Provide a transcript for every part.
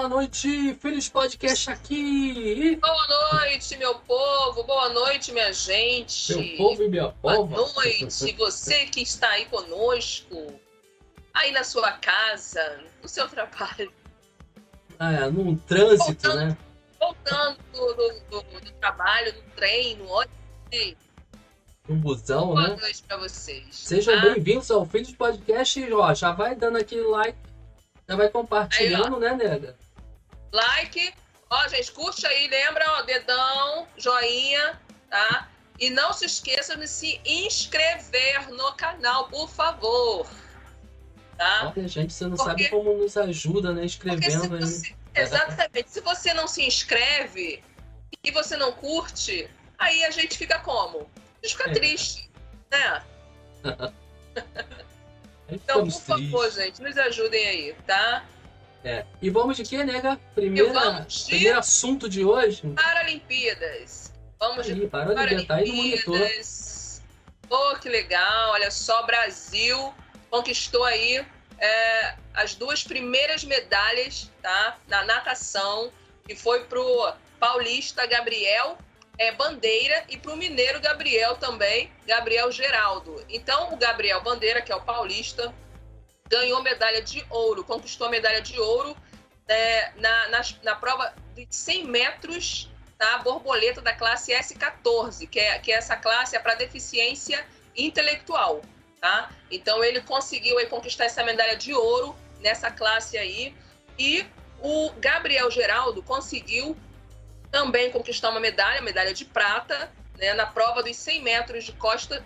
boa noite, Feliz Podcast aqui. Boa noite, meu povo, boa noite, minha gente. Meu povo e minha pova. Boa noite, você que está aí conosco, aí na sua casa, no seu trabalho. Ah, num trânsito, Voltando. né? Voltando do, do- do- trabalho, do treino, olha aí. No busão, Boa né? noite pra vocês. Sejam tá? bem-vindos ao Feliz Podcast. Ó, já vai dando aquele like, já vai compartilhando, né, nega? Like, ó, gente, curte aí, lembra, ó, dedão, joinha, tá? E não se esqueça de se inscrever no canal, por favor. Tá? Olha, gente, você não Porque- sabe como nos ajuda, né? Escrevendo aí. você, exatamente, se você não se inscreve e você não curte, aí a gente fica como? A gente fica É. triste, né? Aí Então, por favor, gente, nos ajudem aí, tá? É. E vamos de quê, nega? Primeira, de- Primeiro assunto de hoje. Paralimpíadas. Vamos de Aí, para de adiantar aí no monitor. Paralimpíadas. Oh, que legal. Olha só, Brasil conquistou aí é, as duas primeiras medalhas tá? na natação, que foi pro paulista Gabriel é, Bandeira e pro mineiro Gabriel também, Gabriel Geraldo. Então, o Gabriel Bandeira, que é o paulista, ganhou medalha de ouro, conquistou medalha de ouro é, na, na, na prova de 100 metros tá? borboleta da classe S14, que é, que é essa classe é para deficiência intelectual. Tá? Então ele conseguiu aí, conquistar essa medalha de ouro nessa classe aí. E o Gabriel Geraldo conseguiu também conquistar uma medalha, medalha de prata, né, na prova dos 100 metros de costa,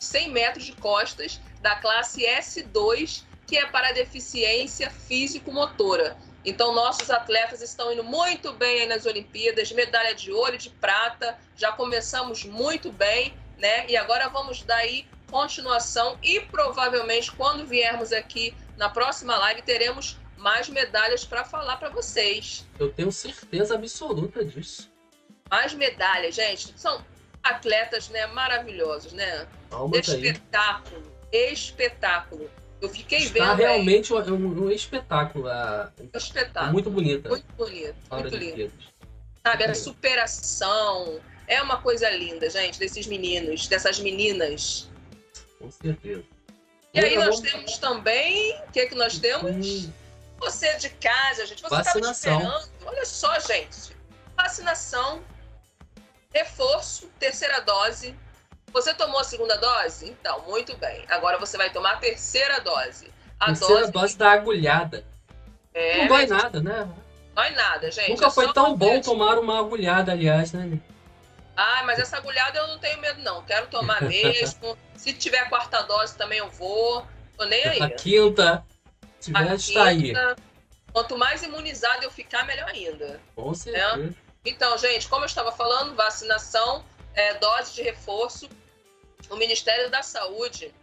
100 metros de costas da classe S2, que é para deficiência físico-motora. Então, nossos atletas estão indo muito bem aí nas Olimpíadas, medalha de ouro e de prata, já começamos muito bem, né? E agora vamos dar aí continuação e provavelmente quando viermos aqui na próxima live teremos mais medalhas para falar para vocês. Eu tenho certeza absoluta disso. Mais medalhas, gente. São atletas, né, maravilhosos, né? Palmas aí. Espetáculo, espetáculo. Eu fiquei Está vendo aí, realmente um, um- um espetáculo. a- espetáculo. muito bonita. Muito bonito, muito lindo. Sabe, a superação. É uma coisa linda, gente, desses meninos, dessas meninas. Com certeza. E aí Agora nós vamos- temos também, o que que nós temos? Hum, Você de casa, gente, você estava esperando. Olha só, gente. Vacinação, reforço, terceira dose. Você tomou a segunda dose? Então, muito bem. Agora você vai tomar a terceira dose. A terceira dose, dose da agulhada. é, não dói nada, né? dói nada, gente. Nunca É foi tão bom tomar uma agulhada, aliás, né? Ah, mas essa agulhada eu não tenho medo, não. Quero tomar mesmo. Se tiver a quarta dose também eu vou. Tô nem aí. A quinta, se A tiver, está aí. quinta, Quanto mais imunizado eu ficar, melhor ainda. Com certeza. Então, gente, como eu estava falando, vacinação, é, dose de reforço. O Ministério da Saúde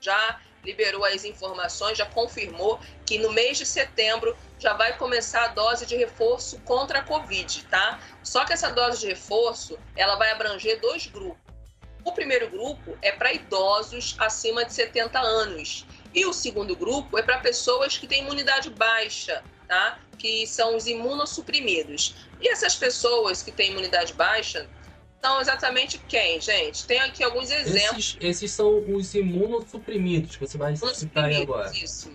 já liberou as informações, já confirmou que no mês de setembro já vai começar a dose de reforço contra a Covid, tá? Só que essa dose de reforço, ela vai abranger dois grupos. O primeiro grupo é para idosos acima de 70 anos. E o segundo grupo é para pessoas que têm imunidade baixa, tá? Que são os imunossuprimidos. E essas pessoas que têm imunidade baixa são exatamente quem, gente? Tem aqui alguns exemplos. Esses, esses são os imunossuprimidos que você vai citar aí agora. Isso.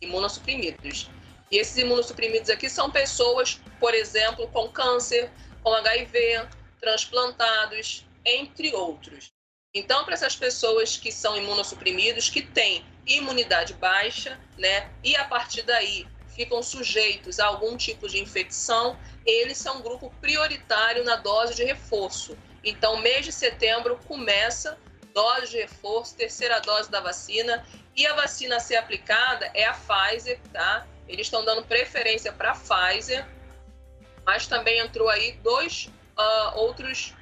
Imunossuprimidos. E esses imunossuprimidos aqui são pessoas, por exemplo, com câncer, com HIV, transplantados, entre outros. Então, para essas pessoas que são imunossuprimidos, que têm imunidade baixa, né, e a partir daí ficam sujeitos a algum tipo de infecção, eles são um grupo prioritário na dose de reforço. Então, mês de setembro começa dose de reforço, terceira dose da vacina, e a vacina a ser aplicada é a Pfizer, tá? Eles estão dando preferência para a Pfizer, mas também entrou aí dois ah, outros,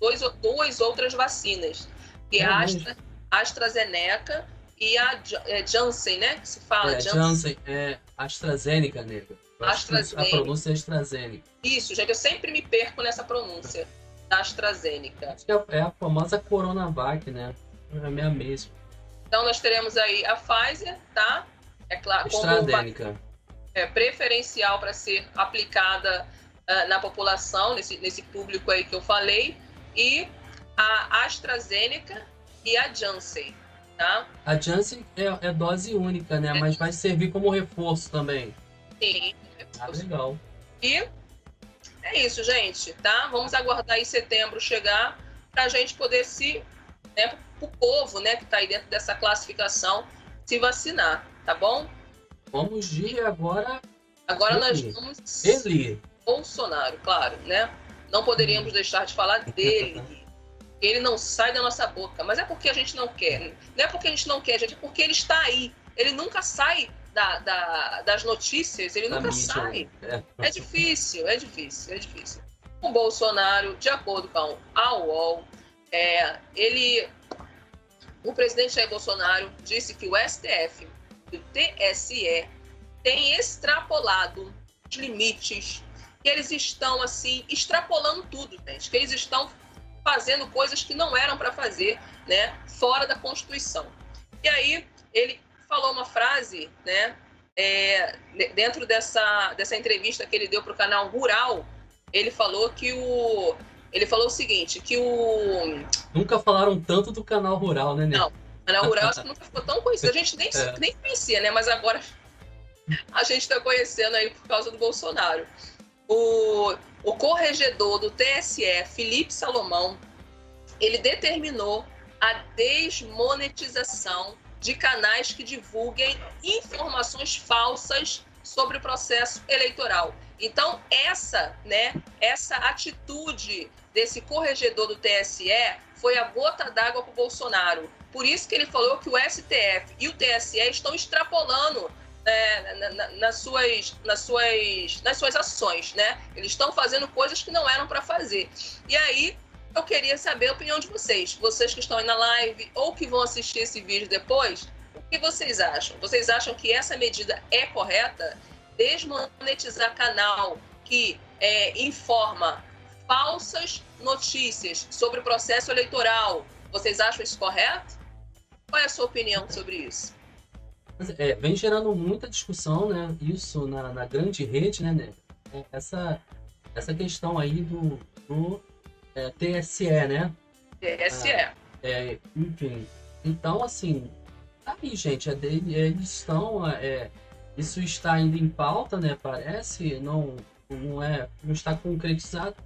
dois, duas outras vacinas, que é a É Astra, AstraZeneca e a é, Janssen, né? Que se fala É, Janssen. Janssen, é AstraZeneca, que AstraZeneca. A pronúncia é AstraZeneca. Isso, gente, eu sempre me perco nessa pronúncia da AstraZeneca. É a famosa Coronavac, né? É a minha mesma. Então nós teremos aí a Pfizer, tá? É claro, AstraZeneca. é, preferencial para ser aplicada uh, na população, nesse, nesse público aí que eu falei, e a AstraZeneca e a Janssen. Tá? A Janssen é, é dose única, né? É. Mas vai servir como reforço também. Sim. Ah, legal. E é isso, gente, tá? Vamos aguardar em setembro chegar para a gente poder se, né, o povo, né, que está aí dentro dessa classificação, se vacinar, tá bom? Vamos de agora. Agora nós vamos. Ele. Bolsonaro, claro, né? Não poderíamos hum. deixar de falar dele. ele não sai da nossa boca. Mas é porque a gente não quer. Não é porque a gente não quer, gente, é porque ele está aí. Ele nunca sai da, da, das notícias, ele da nunca mídia. sai. É. é difícil, é difícil, é difícil. O Bolsonaro, de acordo com a UOL, é, ele, o presidente Jair Bolsonaro disse que o STF e o TSE têm extrapolado os limites, que eles estão assim extrapolando tudo, gente, que eles estão fazendo coisas que não eram para fazer, né, fora da Constituição. E aí ele falou uma frase, né, é, dentro dessa, dessa entrevista que ele deu para o canal Rural, ele falou que o ele falou o seguinte, que o nunca falaram tanto do canal Rural, né? Não, o canal Rural acho que nunca ficou tão conhecido. A gente nem, é. nem conhecia, né? Mas agora a gente está conhecendo aí por causa do Bolsonaro. O, o corregedor do TSE, Felipe Salomão, ele determinou a desmonetização de canais que divulguem informações falsas sobre o processo eleitoral. Então, essa, né, essa atitude desse corregedor do TSE foi a gota d'água para o Bolsonaro. Por isso que ele falou que o STF e o TSE estão extrapolando né, nas, suas, nas, suas, nas suas ações, né? Eles estão fazendo coisas que não eram para fazer. E aí, eu queria saber a opinião de vocês. Vocês que estão aí na live ou que vão assistir esse vídeo depois, o que vocês acham? Vocês acham que essa medida é correta? Desmonetizar canal que é, informa falsas notícias sobre o processo eleitoral. Vocês acham isso correto? Qual é a sua opinião sobre isso? É, vem gerando muita discussão, né? Isso na, na grande rede, né, né? Essa, essa questão aí do, do é, TSE, né? TSE. Ah, é, enfim. Então, assim, tá aí, gente. É dele, eles estão. É, isso está ainda em pauta, né? Parece, não, não, é, não está concretizado,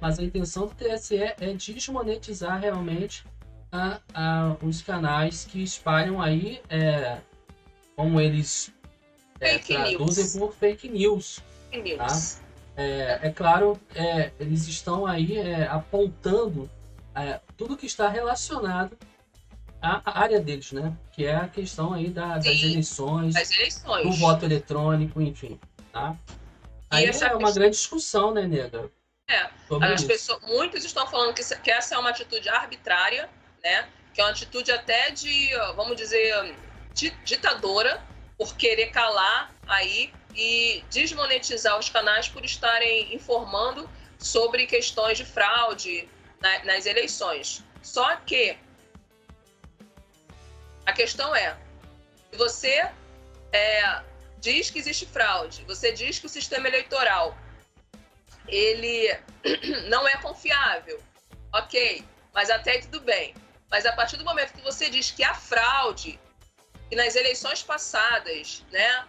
mas a intenção do TSE é desmonetizar realmente a, a, os canais que espalham aí, é, como eles é, traduzem news. por fake news. Fake tá? news. É, é claro, é, eles estão aí é, apontando é, tudo que está relacionado à área deles, né? Que é a questão aí da, das eleições, das eleições, do voto eletrônico, enfim, tá? Aí é questão... uma grande discussão, né, nega? É, as pessoas, muitos estão falando que, que essa é uma atitude arbitrária, né? Que é uma atitude até de, vamos dizer, ditadora, por querer calar aí e desmonetizar os canais por estarem informando sobre questões de fraude na, nas eleições. Só que a questão é, você é, diz que existe fraude, você diz que o sistema eleitoral ele não é confiável, ok, mas até aí tudo bem. Mas a partir do momento que você diz que há fraude, que nas eleições passadas, né,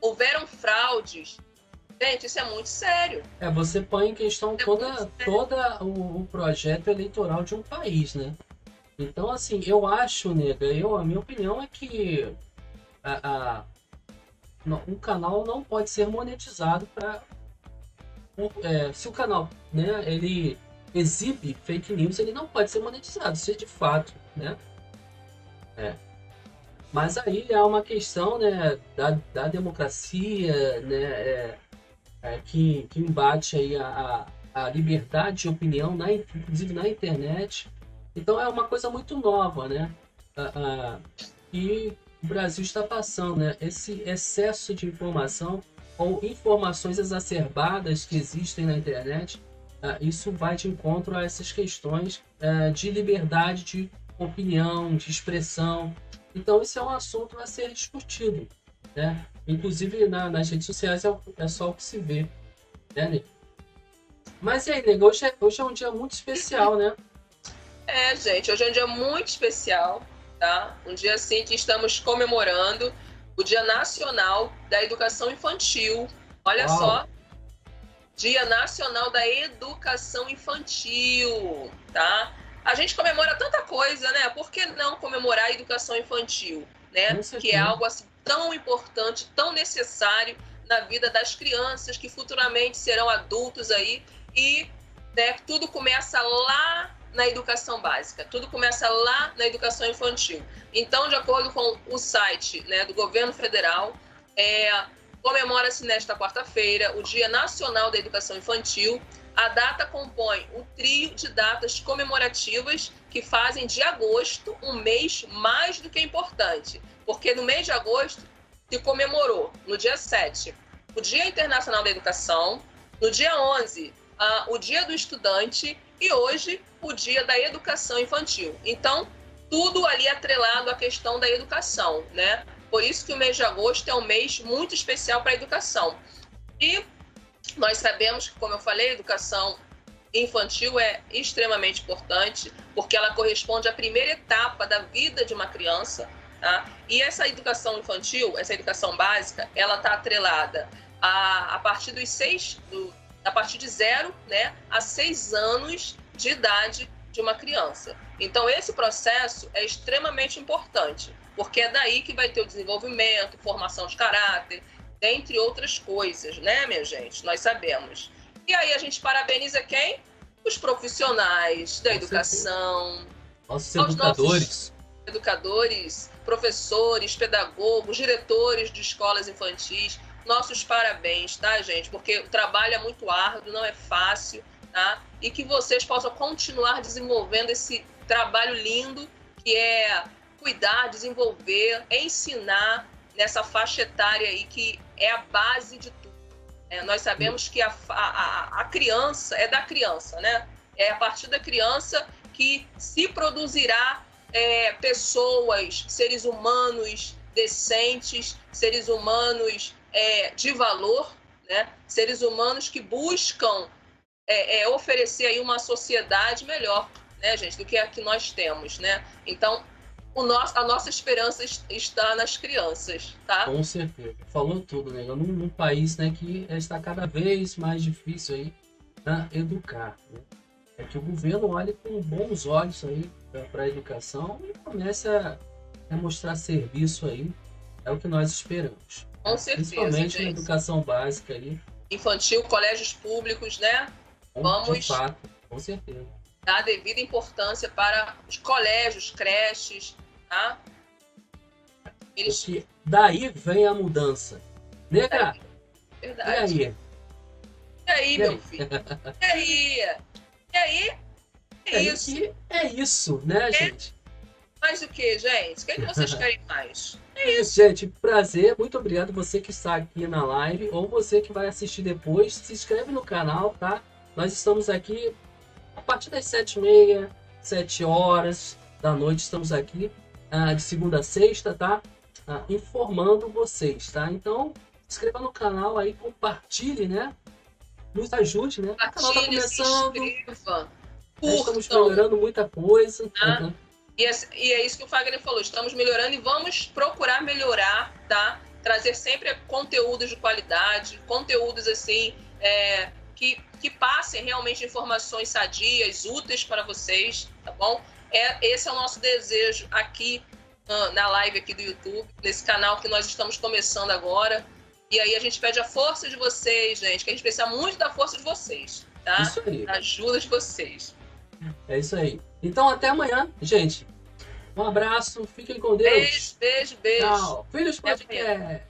houveram fraudes. Gente, isso é muito sério. É, você põe em questão é toda, toda o, o, projeto eleitoral de um país, né? Então, assim, eu acho, nega, eu, a minha opinião é que a, a, um canal não pode ser monetizado para é, se o canal, né, ele exibe fake news, ele não pode ser monetizado, é de fato, né? É. Mas aí há uma questão né, da, da democracia, né, é, é, que, que embate aí a, a, liberdade de opinião, na, inclusive na internet. Então é uma coisa muito nova, né? e o Brasil está passando, né? Esse excesso de informação ou informações exacerbadas que existem na internet, isso vai de encontro a essas questões de liberdade de opinião, de expressão, então, isso é um assunto a ser discutido. né? Inclusive na, nas redes sociais é, é, só o que se vê, né, Nick? Mas e aí, nego, hoje é, hoje é um dia muito especial, né? É, gente, hoje é um dia muito especial, tá? Um dia assim que estamos comemorando o Dia Nacional da Educação Infantil. Olha Uau. só, Dia Nacional da Educação Infantil, tá? A gente comemora tanta coisa, né? Por que não comemorar a educação infantil, né? Que é algo assim tão importante, tão necessário na vida das crianças que futuramente serão adultos aí e né, tudo começa lá na educação básica, tudo começa lá na educação infantil. Então, de acordo com o site né, do governo federal, é, comemora-se nesta quarta-feira o Dia Nacional da Educação Infantil. A data compõe o trio de datas comemorativas que fazem de agosto um mês mais do que importante, porque no mês de agosto se comemorou, no dia 7, o Dia Internacional da Educação, no dia 11, uh, o Dia do Estudante e hoje o Dia da Educação Infantil. Então, tudo ali atrelado à questão da educação, né? Por isso que o mês de agosto é um mês muito especial para a educação. E nós sabemos que, como eu falei, a educação infantil é extremamente importante, porque ela corresponde à primeira etapa da vida de uma criança. Tá? E essa educação infantil, essa educação básica, ela está atrelada a, a partir dos seis, do, a partir de zero né, a seis anos de idade de uma criança. Então, esse processo é extremamente importante, porque é daí que vai ter o desenvolvimento, formação de caráter, dentre outras coisas, né, minha gente? Nós sabemos. E aí a gente parabeniza quem? Os profissionais da educação. Nossos educadores. Educadores, professores, pedagogos, diretores de escolas infantis, nossos parabéns, tá, gente? Porque o trabalho é muito árduo, não é fácil, tá? E que vocês possam continuar desenvolvendo esse trabalho lindo que é cuidar, desenvolver, ensinar nessa faixa etária aí que é a base de tudo. É, nós sabemos que a, a, a criança é da criança, né? É a partir da criança que se produzirá é, pessoas, seres humanos decentes, seres humanos é, de valor, né? seres humanos que buscam é, é, oferecer aí uma sociedade melhor, né, gente, do que a que nós temos, né? Então, o nosso, a nossa esperança está nas crianças, tá? Com certeza. Falou tudo, né? Num, num país né, que está cada vez mais difícil aí né, educar. Né? É que o governo olhe com bons olhos aí para a educação e comece a, a mostrar serviço aí. É o que nós esperamos. Com certeza. Principalmente gente. na educação básica ali. Infantil, colégios públicos, né? Vamos. De fato, com certeza. Dar devida importância para os colégios, creches, tá? Eles... Porque daí vem a mudança. Né, cara? Verdade. E aí? E aí, meu filho? E aí? E aí? É, é isso. É isso, né, é. gente? Mais o que, gente? O que, é que vocês querem mais? É isso. Gente, prazer. Muito obrigado você que está aqui na live ou você que vai assistir depois. Se inscreve no canal, tá? Nós estamos aqui a partir das sete e meia, sete horas da noite. Estamos aqui uh, de segunda a sexta, tá? Uh, informando vocês, tá? Então, se inscreva no canal aí, compartilhe, né? Nos ajude, né? O canal tá começando. Se inscreva. Estamos melhorando muita coisa. Ah. Uhum. E é, e é isso que o Fagner falou, estamos melhorando e vamos procurar melhorar, tá? Trazer sempre conteúdos de qualidade, conteúdos assim, é, que, que passem realmente informações sadias, úteis para vocês, tá bom? É, esse é o nosso desejo aqui na live aqui do YouTube, nesse canal que nós estamos começando agora. E aí a gente pede a força de vocês, gente, que a gente precisa muito da força de vocês, tá? Isso aí. Da ajuda de vocês. É isso aí. Então até amanhã, gente. Um abraço, fiquem com Deus. Beijo, beijo, beijo. Tchau. Filhos Podcast.